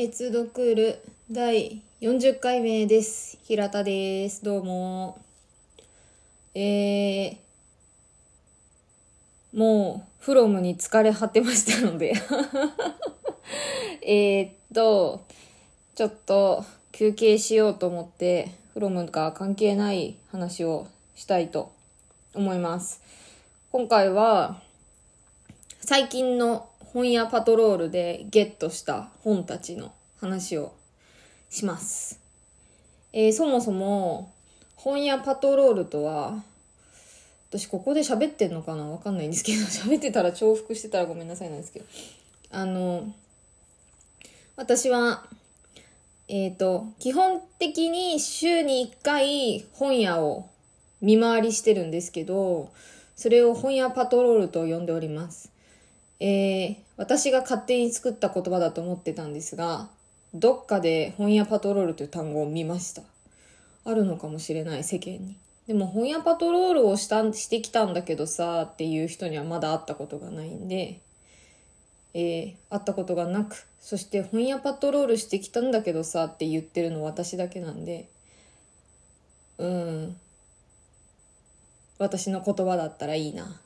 エツドクール第40回目です。平田です。どうも。えー、もう、フロムに疲れ果てましたので。えっと、ちょっと休憩しようと思って、フロムが関係ない話をしたいと思います。今回は、最近の本屋パトロールでゲットした本たちの話をします。えーそもそも本屋パトロールとは私ここで喋ってんのかな？わかんないんですけど 喋ってたら重複してたらごめんなさいなんですけど。あの私はえっ、と基本的に週に1回本屋を見回りしてるんですけどそれを本屋パトロールと呼んでおります。えー私が勝手に作った言葉だと思ってたんですが、どっかで本屋パトロールという単語を見ました。あるのかもしれない、世間に。でも本屋パトロールをしたしてきたんだけどさ、っていう人にはまだ会ったことがないんで、えー会ったことがなく、そして本屋パトロールしてきたんだけどさ、って言ってるの私だけなんで、うん。私の言葉だったらいいな。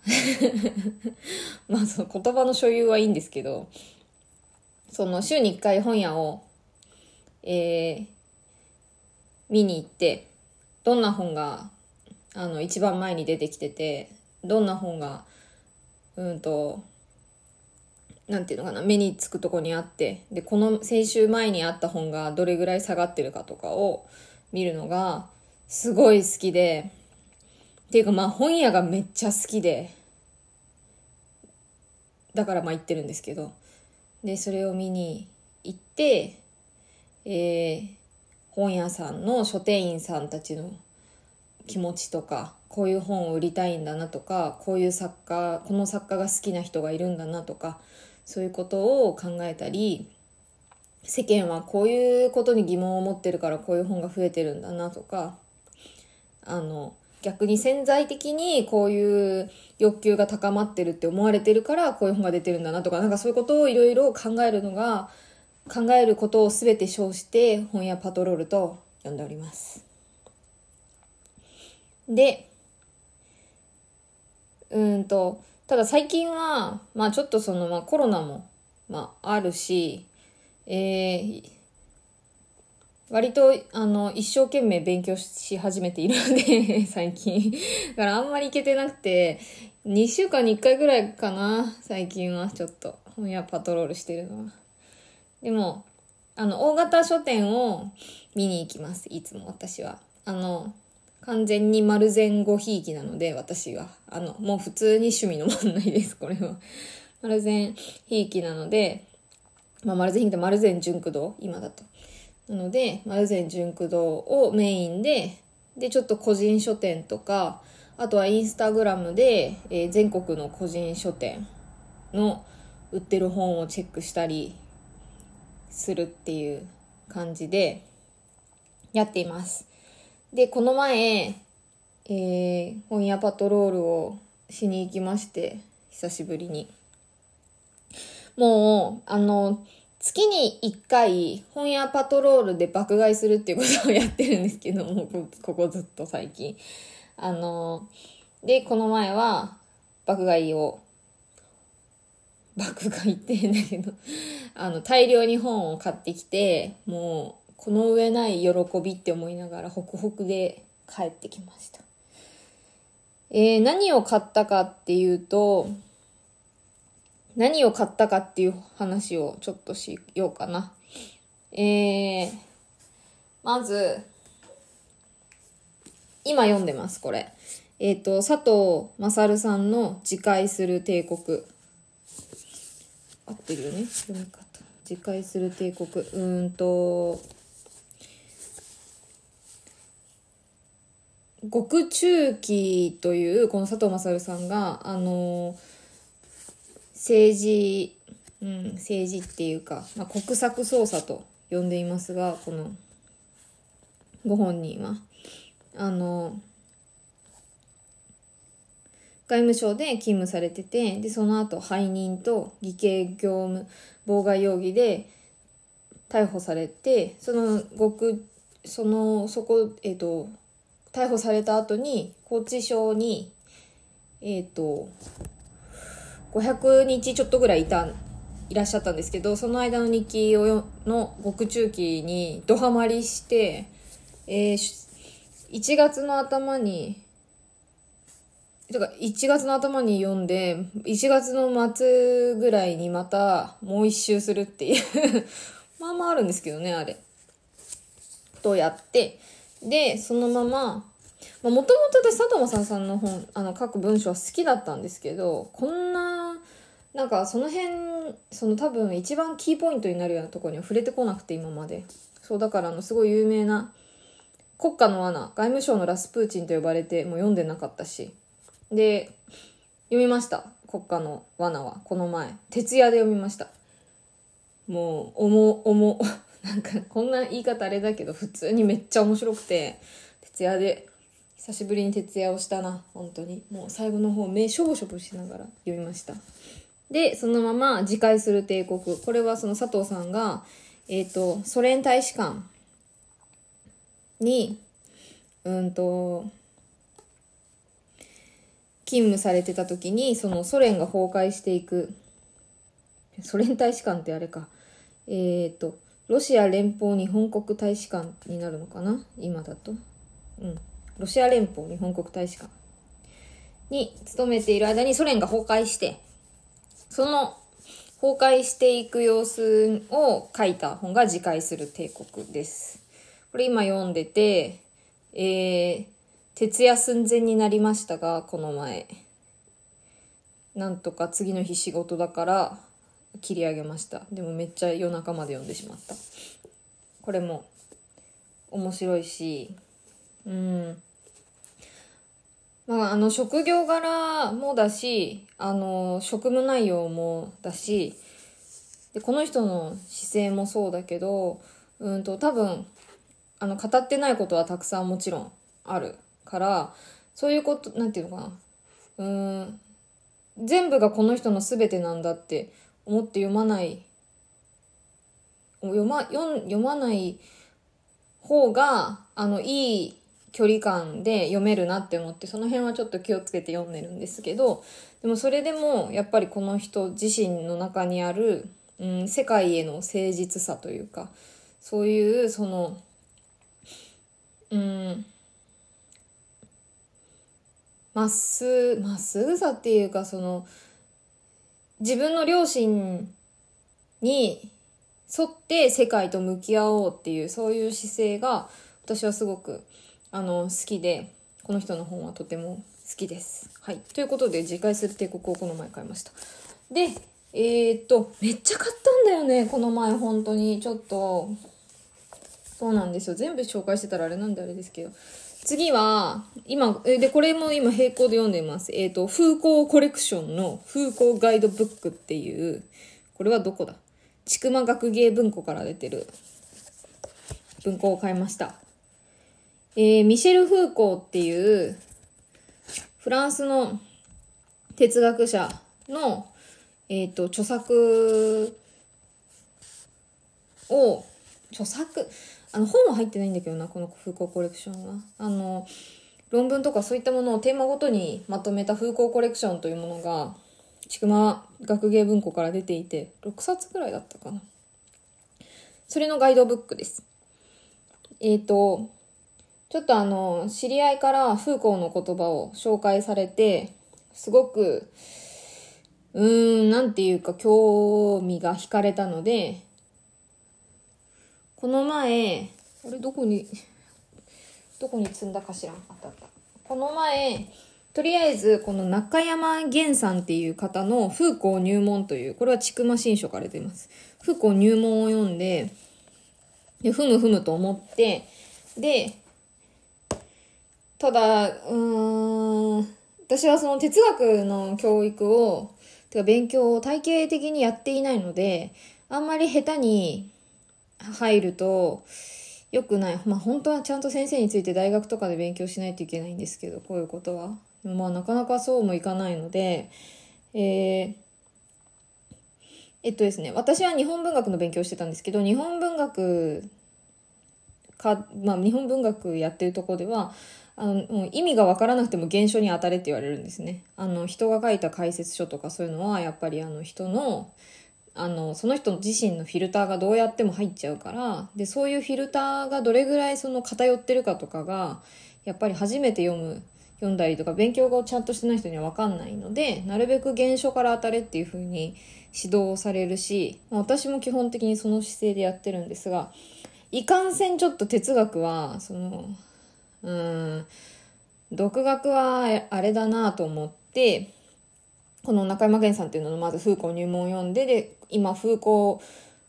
まあその言葉の所有はいいんですけど、その週に1回本屋を、えー見に行って、どんな本が、あの、一番前に出てきてて、どんな本が、うんと、なんていうのかな、目につくとこにあって、で、この先週前にあった本がどれぐらい下がってるかとかを見るのが、すごい好きで、っていうかまあ本屋がめっちゃ好きで、だからまあ行ってるんですけど。で、それを見に行って、えー本屋さんの書店員さんたちの気持ちとか、こういう本を売りたいんだなとか、こういう作家、この作家が好きな人がいるんだなとか、そういうことを考えたり、世間はこういうことに疑問を持ってるからこういう本が増えてるんだなとか、あの、逆に潜在的にこういう欲求が高まってるって思われてるからこういう本が出てるんだなとか、なんかそういうことをいろいろ考えるのが、考えることを全て称して本屋パトロールと呼んでおります。で、うんと、ただ最近は、まあちょっとその、まあコロナも、まああるし、えー割と、あの、一生懸命勉強し始めているので、最近。だからあんまり行けてなくて、2週間に1回ぐらいかな、最近はちょっと、本屋パトロールしてるのは。でも、あの、大型書店を見に行きます、いつも私は。あの、完全に丸善ごひいきなので、私は。あの、もう普通に趣味の問題です、これは。丸善ひいきなので、まあ、丸善ひいきって丸善純駆動今だと。なので、丸善純駆動をメインで、で、ちょっと個人書店とか、あとはインスタグラムで、えー全国の個人書店の売ってる本をチェックしたりするっていう感じでやっています。で、この前、えー本屋パトロールをしに行きまして、久しぶりに。もう、あの、月に1回本屋パトロールで爆買いするっていうことをやってるんですけども、ここずっと最近。あの、で、この前は爆買いを、爆買いって変だけど、あの、大量に本を買ってきて、もう、この上ない喜びって思いながら、ホクホクで帰ってきました。えー何を買ったかっていうと、何を買ったかっていう話をちょっとしようかな。えー、まず、今読んでます、これ。えっ、と、佐藤勝さんの自戒する帝国。合ってるよね読み方。自戒する帝国。うんと、極中期という、この佐藤勝さんが、あの政治、うん、政治っていうか、まあ、国策捜査と呼んでいますが、このご本人は。あの、外務省で勤務されてて、で、その後背任と偽計業務妨害容疑で逮捕されてその極そのそこえっ、と逮捕された後に拘置所にえっ、と500日ちょっとぐらいいたいらっしゃったんですけどその間の日記をの獄中記にドハマりして、えー1月の頭にてか1月の頭に読んで1月の末ぐらいにまたもう一周するっていう まあまああるんですけどねあれ。とやってでそのままもともと私佐藤正さんの本あの書く文章は好きだったんですけどこんななんかその辺その多分一番キーポイントになるようなところには触れてこなくて今まで。そうだからあのすごい有名な国家の罠外務省のラスプーチンと呼ばれてもう読んでなかったし。で読みました。国家の罠は。この前。徹夜で読みました。もう重重 なんかこんな言い方あれだけど普通にめっちゃ面白くて徹夜で久しぶりに徹夜をしたな。本当に。もう最後の方目しょぼしょぼしながら読みました。でそのまま自戒する帝国。これはその佐藤さんがえっ、とソ連大使館にうんと勤務されてた時にそのソ連が崩壊していく。ソ連大使館ってあれか。えっ、とロシア連邦日本国大使館になるのかな？今だと。うん。ロシア連邦日本国大使館に勤めている間にソ連が崩壊してその崩壊していく様子を書いた本が自戒する帝国です。これ今読んでて、えー、徹夜寸前になりましたが、この前。なんとか次の日仕事だから切り上げました。でもめっちゃ夜中まで読んでしまった。これも面白いし、うん。まあ、あの、職業柄もだし、あの、職務内容もだし、でこの人の姿勢もそうだけど、うんと、多分、あの、語ってないことはたくさんもちろんあるから、そういうこと、なんていうのかな。うん、全部がこの人の全てなんだって思って読まない、読ま、読読まない方が、あの、いい距離感で読めるなって思って、その辺はちょっと気をつけて読んでるんですけど、でもそれでも、やっぱりこの人自身の中にある、うん、世界への誠実さというか、そういう、その、うん、まっす、まっすぐさっていうか、その、自分の両親に沿って世界と向き合おうっていう、そういう姿勢が、私はすごく、あの、好きで、この人の本はとても好きです。はい。ということで、次回する帝国をこの前買いました。で、えー、っと、めっちゃ買ったんだよね、この前、本当に。ちょっと、そうなんですよ。全部紹介してたらあれなんであれですけど。次は、今、で、これも今並行で読んでいます。えっ、と、風光コレクションの風光ガイドブックっていう、これはどこだ？千曲学芸文庫から出てる文庫を買いました。えーミシェル・フーコーっていう、フランスの哲学者の、えっ、と、著作を、著作、あの、本は入ってないんだけどな、この風光コーコレクションは。あの、論文とかそういったものをテーマごとにまとめた風光コーコレクションというものが、千曲学芸文庫から出ていて、6冊くらいだったかな。それのガイドブックです。えっ、と、ちょっとあの、知り合いからフーコーの言葉を紹介されて、すごく、うーん、なんていうか興味が惹かれたので、この前、あれどこに、どこに積んだかしらあったあった。この前、とりあえず、この中山源さんっていう方の風光入門という、これは千曲新書から出ます。風光入門を読んで、で、ふむふむと思って、で、ただ、うーん、私はその哲学の教育を、てか勉強を体系的にやっていないので、あんまり下手に入ると良くない。まあ本当はちゃんと先生について大学とかで勉強しないといけないんですけど、こういうことは。まあなかなかそうもいかないので、えー、えっとですね、私は日本文学の勉強してたんですけど、日本文学か、まあ、日本文学やってるとこでは、あの、もう意味がわからなくても原書に当たれって言われるんですね。あの、人が書いた解説書とかそういうのは、やっぱりあの人の、あの、その人自身のフィルターがどうやっても入っちゃうから、で、そういうフィルターがどれぐらいその偏ってるかとかが、やっぱり初めて読む、読んだりとか、勉強がちゃんとしてない人にはわかんないので、なるべく原書から当たれっていう風に指導されるし、私も基本的にその姿勢でやってるんですが、いかんせんちょっと哲学は、その、うん、独学はあれだなと思って、この中山源さんっていうののまず風光入門を読んで、で、今風光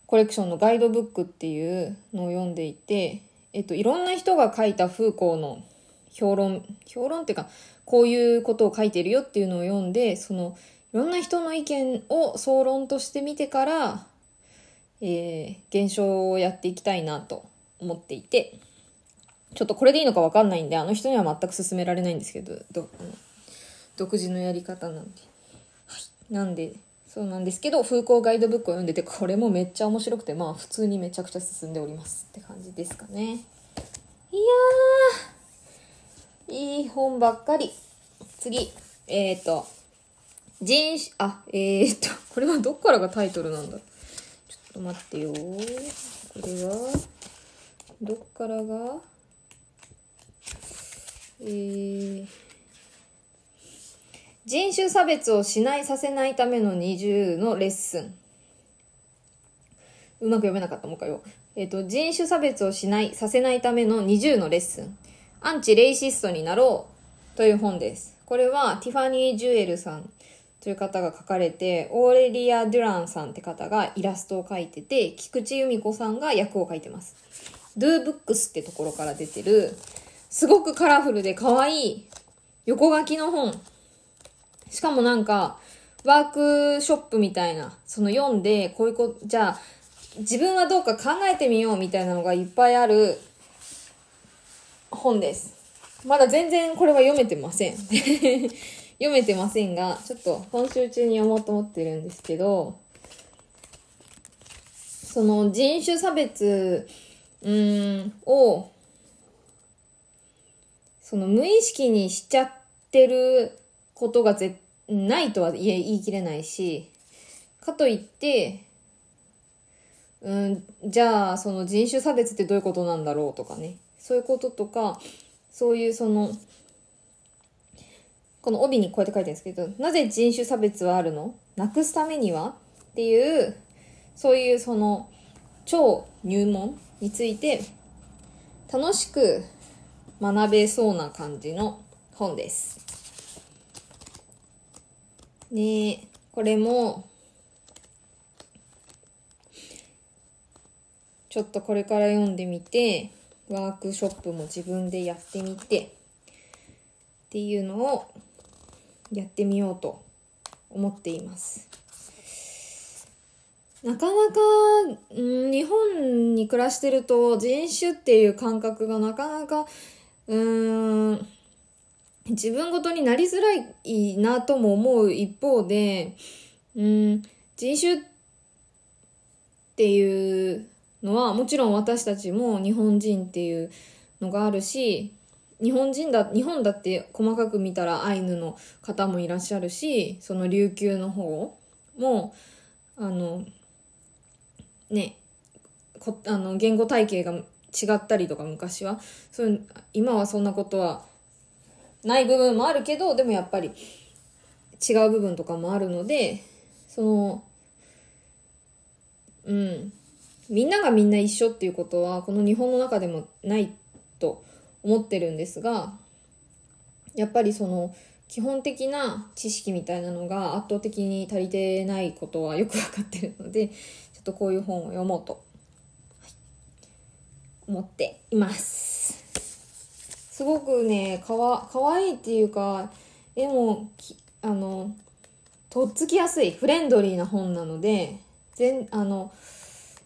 コレクションのガイドブックっていうのを読んでいて、えっと、いろんな人が書いた風光の評論、評論っていうか、こういうことを書いてるよっていうのを読んで、その、いろんな人の意見を総論として見てから、えー、現象をやっていきたいなと思っていて、ちょっとこれでいいのかわかんないんで、あの人には全く勧められないんですけど、ど独自のやり方なんで。はい。なんで、そうなんですけど、風光ガイドブックを読んでて、これもめっちゃ面白くて、まあ普通にめちゃくちゃ進んでおりますって感じですかね。いやー、いい本ばっかり。次、えっ、ー、と、人種、あ、えー、と、これはどっからがタイトルなんだ？ちょっと待ってよ。これは、どっからが？え、人種差別をしないさせないための20のレッスン。うまく読めなかったもう一回よ。えっ、ー、と、人種差別をしない、させないための20のレッスン。アンチレイシストになろうという本です。これはティファニー・ジュエルさんという方が書かれて、オーレリア・デュランさんって方がイラストを描いてて、菊池由美子さんが役を描いてます。ドゥーブックスってところから出てる、すごくカラフルで可愛い横書きの本。しかもなんか、ワークショップみたいな、その読んで、こういうこ、じゃあ、自分はどうか考えてみようみたいなのがいっぱいある本です。まだ全然これは読めてません。読めてませんが、ちょっと今週中に読もうと思ってるんですけど、その人種差別、うん、を、その無意識にしちゃってることがぜないとは言い切れないし、かといって、うん、じゃあその人種差別ってどういうことなんだろうとかね。そういうこととか、そういうその、この帯にこうやって書いてるんですけど、なぜ人種差別はあるの？なくすためにはっていう、そういうその、超入門について、楽しく学べそうな感じの本です。ねこれも、ちょっとこれから読んでみて、ワークショップも自分でやってみて、っていうのをやってみようと思っています。なかなか、日本に暮らしてると人種っていう感覚がなかなか、うーん、自分ごとになりづらいなとも思う一方で、うん、人種っていうのはもちろん私たちも日本人っていうのがあるし、日本人だ、日本だって細かく見たらアイヌの方もいらっしゃるし、その琉球の方も、あの、ね、こあの言語体系が違ったりとか昔は、そう、今はそんなことはない部分もあるけど、でもやっぱり違う部分とかもあるので、その、うん。みんながみんな一緒っていうことは、この日本の中でもないと思ってるんですが、やっぱりその基本的な知識みたいなのが圧倒的に足りてないことはよくわかってるので、ちょっとこういう本を読もうと、思っています。すごくね、かわ、かわいいっていうか、絵も、あの、とっつきやすい、フレンドリーな本なので、全、あの、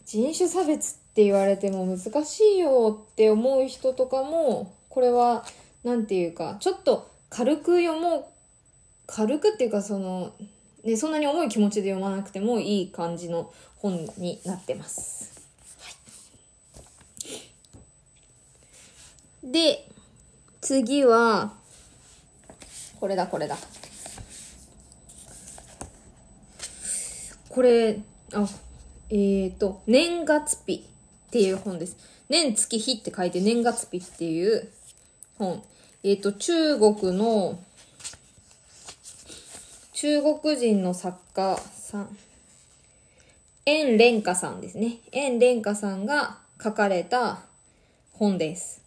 人種差別って言われても難しいよって思う人とかも、これは、なんていうか、ちょっと軽く読もう、軽くっていうかその、で、そんなに重い気持ちで読まなくてもいい感じの本になってます。はい、で、次は、これだ、これだ。これ、あ、えーと、年月日っていう本です。年月日って書いて年月日っていう本。えーと、中国の、中国人の作家さん、円蓮華さんですね。円蓮華さんが書かれた本です。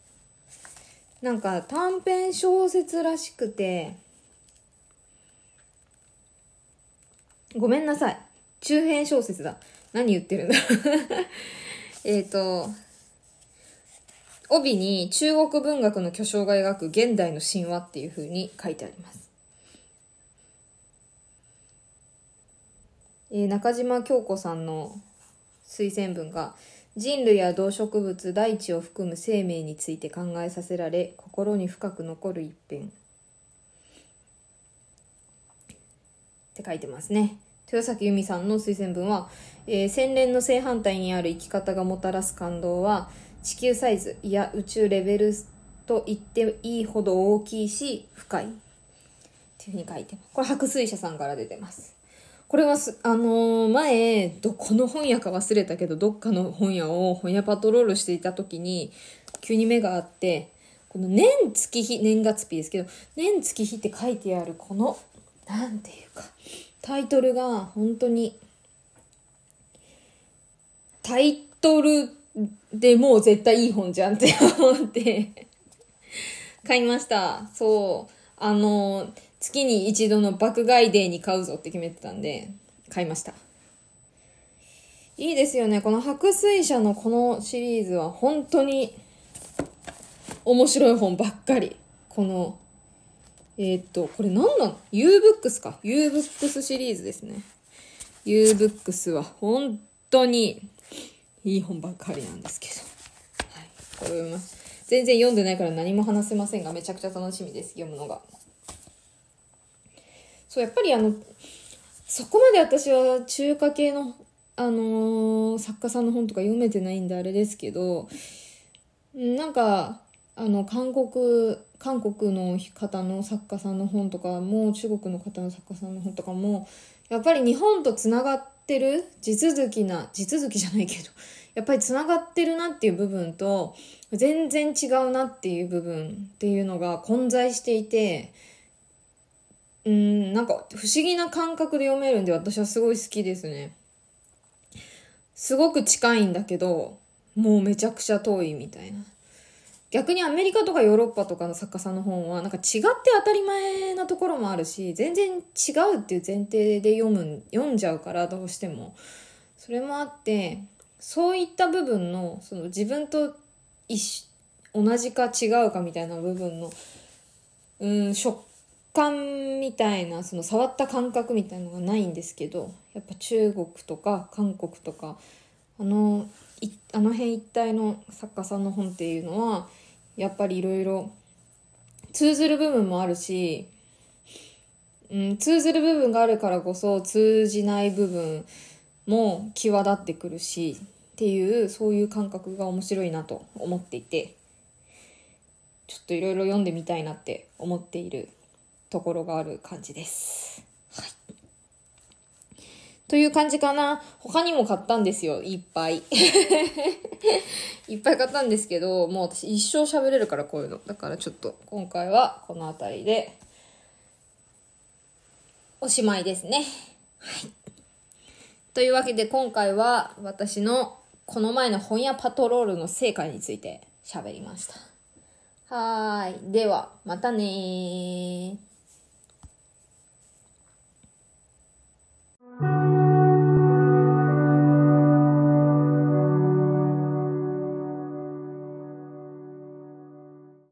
なんか短編小説らしくて、ごめんなさい。中編小説だ。何言ってるんだ えっと、帯に中国文学の巨匠が描く現代の神話っていう風に書いてあります。えー、中島京子さんの推薦文が人類や動植物大地を含む生命について考えさせられ心に深く残る一編。って書いてますね。豊崎由美さんの推薦文は、えー、洗練の正反対にある生き方がもたらす感動は地球サイズいや宇宙レベルと言っていいほど大きいし深い。っていうふうに書いてます。これ白水社さんから出てます。これはす、あのー、前、どこの本屋か忘れたけど、どっかの本屋を本屋パトロールしていた時に、急に目があって、この年月日、年月日ですけど、年月日って書いてあるこの、なんていうか、タイトルが本当に、タイトルでもう絶対いい本じゃんって思って、買いました。そう。あのー、月に一度の爆買いデーに買うぞって決めてたんで、買いました。いいですよね。この白水社のこのシリーズは本当に面白い本ばっかり。この、えー、っと、これ何なの ?U-Books か。U-Books シリーズですね。U-Books は本当にいい本ばっかりなんですけど。はい。これ読みます。全然読んでないから何も話せませんが、めちゃくちゃ楽しみです。読むのが。そう、やっぱりあの、そこまで私は中華系の、あのー、作家さんの本とか読めてないんであれですけど、なんか、あの、韓国、韓国の方の作家さんの本とかも、中国の方の作家さんの本とかも、やっぱり日本とつながってる地続きな、地続きじゃないけど、やっぱりつながってるなっていう部分と、全然違うなっていう部分っていうのが混在していて、うん、なんか不思議な感覚で読めるんで私はすごい好きですね。すごく近いんだけど、もうめちゃくちゃ遠いみたいな。逆にアメリカとかヨーロッパとかの作家さんの本はなんか違って当たり前なところもあるし、全然違うっていう前提で読む、読んじゃうからどうしても。それもあって、そういった部分の、その自分と一同じか違うかみたいな部分の、うん、食感みたいなその触った感覚みたいのがないんですけどやっぱ中国とか韓国とかあのいあの辺一帯の作家さんの本っていうのはやっぱりいろいろ通ずる部分もあるし、うん、通ずる部分があるからこそ通じない部分も際立ってくるしっていうそういう感覚が面白いなと思っていてちょっといろいろ読んでみたいなって思っているところがある感じです。はい。という感じかな。他にも買ったんですよ。いっぱい。いっぱい買ったんですけど、もう私一生喋れるからこういうの。だからちょっと今回はこの辺りでおしまいですね。はい。というわけで今回は私のこの前の本屋パトロールの成果について喋りました。はーい。では、またねー。